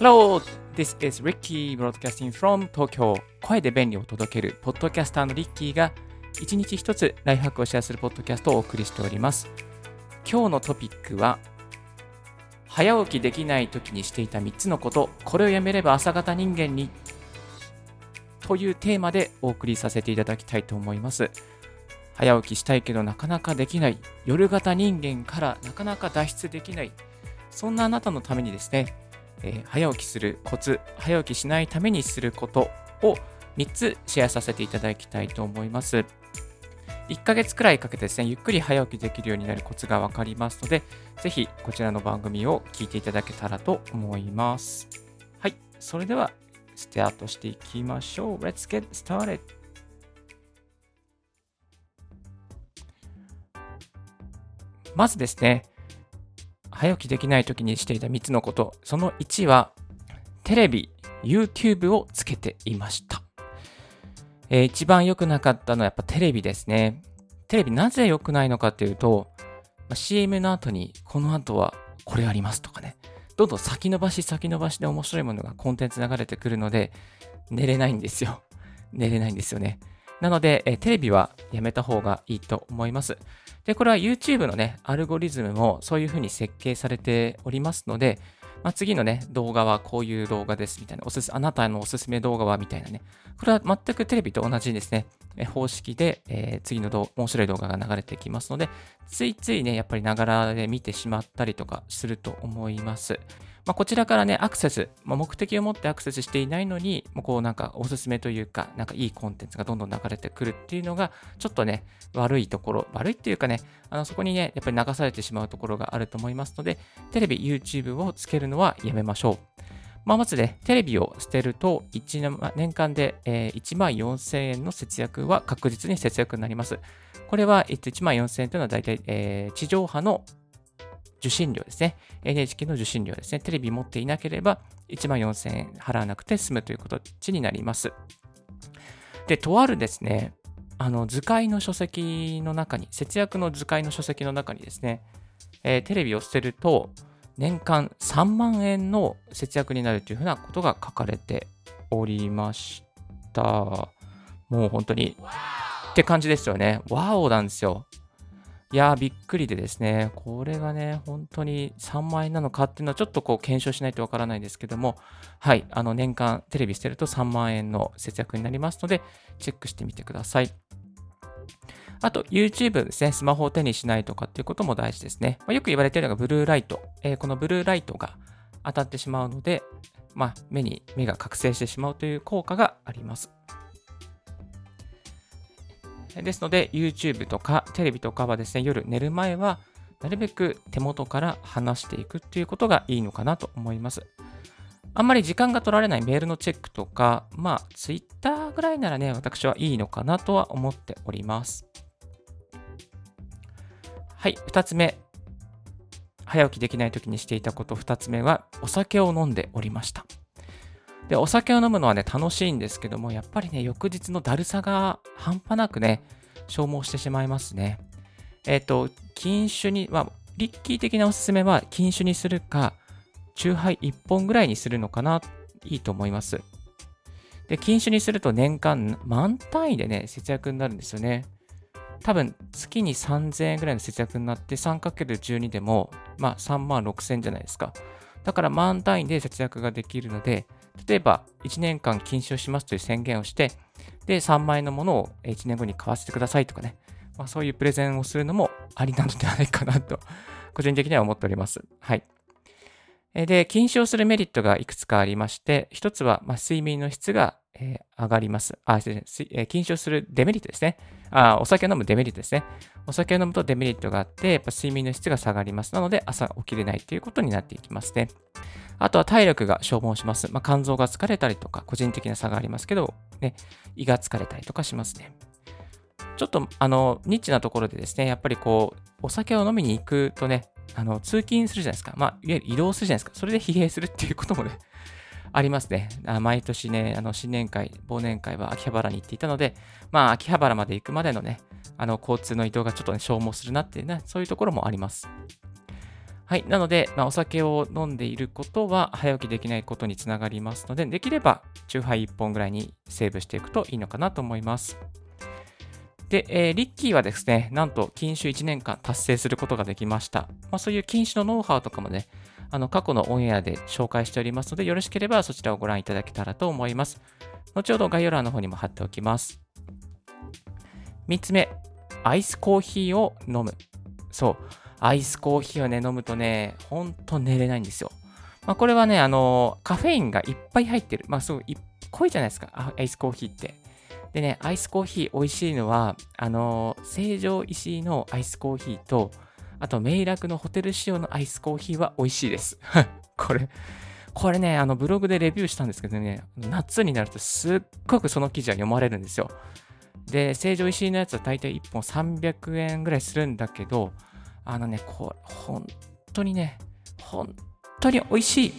Hello, this is Ricky broadcasting from Tokyo. 声で便利を届けるポッドキャスターのリッキーが一日一つライフハックをシェアするポッドキャストをお送りしております。今日のトピックは早起きできない時にしていた3つのこと。これをやめれば朝方人間にというテーマでお送りさせていただきたいと思います。早起きしたいけどなかなかできない。夜型人間からなかなか脱出できない。そんなあなたのためにですねえー、早起きするコツ、早起きしないためにすることを3つシェアさせていただきたいと思います。1ヶ月くらいかけてですね、ゆっくり早起きできるようになるコツがわかりますので、ぜひこちらの番組を聞いていただけたらと思います。はい、それではスタートしていきましょう。Let's get started! まずですね、早起きできない時にしていた3つのこと。その1は、テレビ、YouTube をつけていました。えー、一番良くなかったのはやっぱテレビですね。テレビなぜ良くないのかっていうと、まあ、CM の後にこの後はこれありますとかね。どんどん先延ばし先延ばしで面白いものがコンテンツ流れてくるので、寝れないんですよ。寝れないんですよね。なので、えテレビはやめた方がいいと思います。で、これは YouTube のね、アルゴリズムもそういう風に設計されておりますので、まあ、次のね、動画はこういう動画ですみたいな、おすすあなたのおすすめ動画はみたいなね、これは全くテレビと同じですね、え方式で、えー、次の動面白い動画が流れてきますので、ついついね、やっぱりながらで見てしまったりとかすると思います。まあ、こちらからね、アクセス、まあ、目的を持ってアクセスしていないのに、もうこうなんかおすすめというか、なんかいいコンテンツがどんどん流れてくるっていうのが、ちょっとね、悪いところ、悪いっていうかね、あのそこにね、やっぱり流されてしまうところがあると思いますので、テレビ、YouTube をつけるのはやめましょう。まあ、まずね、テレビを捨てると、1年間で、えー、1万4000円の節約は確実に節約になります。これは1万4000円というのは大体、えー、地上波の受信料ですね。NHK の受信料ですね。テレビ持っていなければ1万4000円払わなくて済むという形になります。で、とあるですね、あの図解の書籍の中に、節約の図解の書籍の中にですね、えー、テレビを捨てると年間3万円の節約になるというふうなことが書かれておりました。もう本当にって感じですよね。ワオなんですよ。やー、びっくりでですね、これがね、本当に3万円なのかっていうのはちょっとこう検証しないとわからないんですけども、はい、あの年間テレビ捨てると3万円の節約になりますので、チェックしてみてください。あと、YouTube ですね、スマホを手にしないとかっていうことも大事ですね。まあ、よく言われているのがブルーライト。えー、このブルーライトが当たってしまうので、まあ、目に目が覚醒してしまうという効果があります。ですので、YouTube とかテレビとかはですね、夜寝る前は、なるべく手元から離していくっていうことがいいのかなと思います。あんまり時間が取られないメールのチェックとか、まあ、Twitter ぐらいならね、私はいいのかなとは思っております。はい、2つ目。早起きできない時にしていたこと2つ目は、お酒を飲んでおりました。で、お酒を飲むのはね、楽しいんですけども、やっぱりね、翌日のだるさが半端なくね、消耗してしまいますね。えっ、ー、と、禁酒に、まあ、リッキー的なおすすめは、禁酒にするか、酎ハイ1本ぐらいにするのかな、いいと思います。で、禁酒にすると年間満単位でね、節約になるんですよね。多分、月に3000円ぐらいの節約になって、3×12 でも、まあ、3万6000円じゃないですか。だから満単位で節約ができるので、例えば1年間禁止をしますという宣言をして、で、3万円のものを1年後に買わせてくださいとかね、まあ、そういうプレゼンをするのもありなのではないかなと、個人的には思っております。はい。で、禁止をするメリットがいくつかありまして、一つは、ま、睡眠の質が、えー、上がります。あ、失礼、えー、禁止をするデメリットですね。あ、お酒を飲むデメリットですね。お酒を飲むとデメリットがあって、やっぱ睡眠の質が下がります。なので、朝起きれないということになっていきますね。あとは体力が消耗します。まあ、肝臓が疲れたりとか、個人的な差がありますけど、ね、胃が疲れたりとかしますね。ちょっと、あの、ニッチなところでですね、やっぱりこう、お酒を飲みに行くとね、あの、通勤するじゃないですか。まあ、いわゆる移動するじゃないですか。それで疲弊するっていうこともね、ありますね。あ毎年ね、あの、新年会、忘年会は秋葉原に行っていたので、まあ、秋葉原まで行くまでのね、あの、交通の移動がちょっとね、消耗するなっていうね、そういうところもあります。はい。なので、まあ、お酒を飲んでいることは早起きできないことにつながりますので、できれば、チューハイ1本ぐらいにセーブしていくといいのかなと思います。で、えー、リッキーはですね、なんと禁酒1年間達成することができました。まあ、そういう禁酒のノウハウとかもね、あの過去のオンエアで紹介しておりますので、よろしければそちらをご覧いただけたらと思います。後ほど概要欄の方にも貼っておきます。3つ目、アイスコーヒーを飲む。そう。アイスコーヒーをね、飲むとね、ほんと寝れないんですよ。まあ、これはね、あの、カフェインがいっぱい入ってる。まあ、そう、濃いじゃないですか、アイスコーヒーって。でね、アイスコーヒー美味しいのは、あの、成城石井のアイスコーヒーと、あと、メイラクのホテル仕様のアイスコーヒーは美味しいです。これ、これね、あの、ブログでレビューしたんですけどね、夏になるとすっごくその記事は読まれるんですよ。で、成城石井のやつは大体1本300円ぐらいするんだけど、あのね、これ、本当にね、本当に美味しい。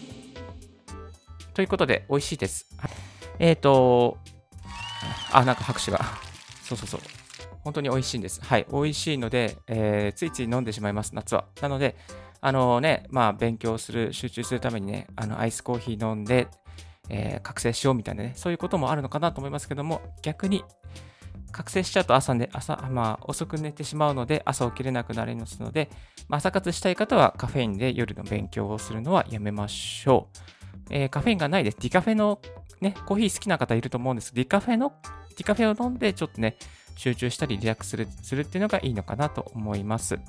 ということで、美味しいです。えっ、ー、と、あ、なんか拍手が。そうそうそう。本当に美味しいんです。はい。美味しいので、えー、ついつい飲んでしまいます、夏は。なので、あのね、まあ、勉強する、集中するためにね、あの、アイスコーヒー飲んで、えー、覚醒しようみたいなね、そういうこともあるのかなと思いますけども、逆に覚醒しちゃうと朝ね、朝、まあ、遅く寝てしまうので、朝起きれなくなりますので、まあ、朝活したい方はカフェインで夜の勉強をするのはやめましょう。えー、カフェインがないです。ディカフェのね、コーヒー好きな方いると思うんです。ディカフェの、ディカフェを飲んでちょっとね、集中したりリラックスするっていうのがいいのかなと思います。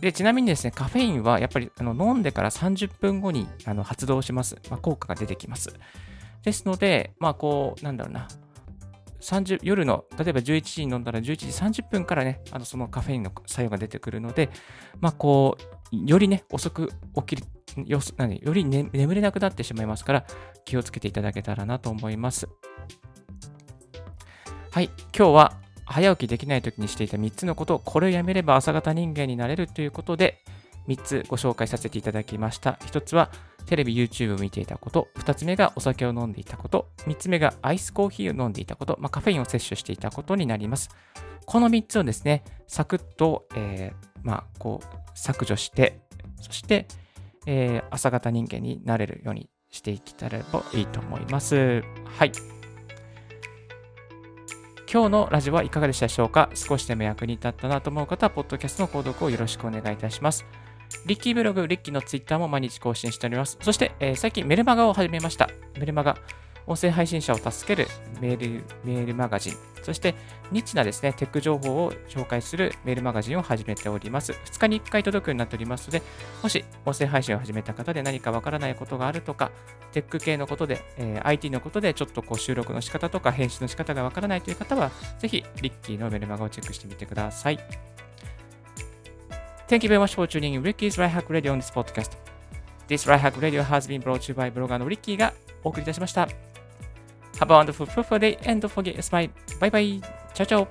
で、ちなみにですね、カフェインはやっぱりあの飲んでから30分後にあの発動します。まあ、効果が出てきます。ですので、まあこう、なんだろうな、30夜の、例えば11時に飲んだら11時30分からね、あのそのカフェインの作用が出てくるので、まあこう、よりね、遅く起きる、よ何より、ね、眠れなくなってしまいますから、気をつけていただけたらなと思います。はい、今日は早起きできない時にしていた3つのことを、これをやめれば朝型人間になれるということで、3つご紹介させていただきました。1つは、テレビ、YouTube を見ていたこと、2つ目がお酒を飲んでいたこと、3つ目がアイスコーヒーを飲んでいたこと、まあ、カフェインを摂取していたことになります。この3つをですね、サクッと、えー、まあ、こう、削除して、そして、えー、朝型人間になれるようにしていけたらいいと思います。はい。今日のラジオはいかがでしたでしょうか？少しでも役に立ったなと思う方は、ポッドキャストの購読をよろしくお願いいたします。リッキーブログ、リッキーのツイッターも毎日更新しております。そして、えー、最近メルマガを始めました。メルマガ。音声配信者を助けるメールメールマガジン。そして、ニッチなですね、テック情報を紹介するメールマガジンを始めております。2日に1回届くようになっておりますので、もし音声配信を始めた方で何かわからないことがあるとか、テック系のことで、えー、IT のことでちょっとこう収録の仕方とか編集の仕方がわからないという方は、ぜひリッキーのメルマガをチェックしてみてください。Thank you very much for tuning in Ricky's Right Hack Radio on this podcast. This Right Hack Radio has been brought to you by ブロガーの Ricky がお送りいたしました。Have a wonderful, fruitful day and don't forget to smile. Bye bye. Ciao, ciao.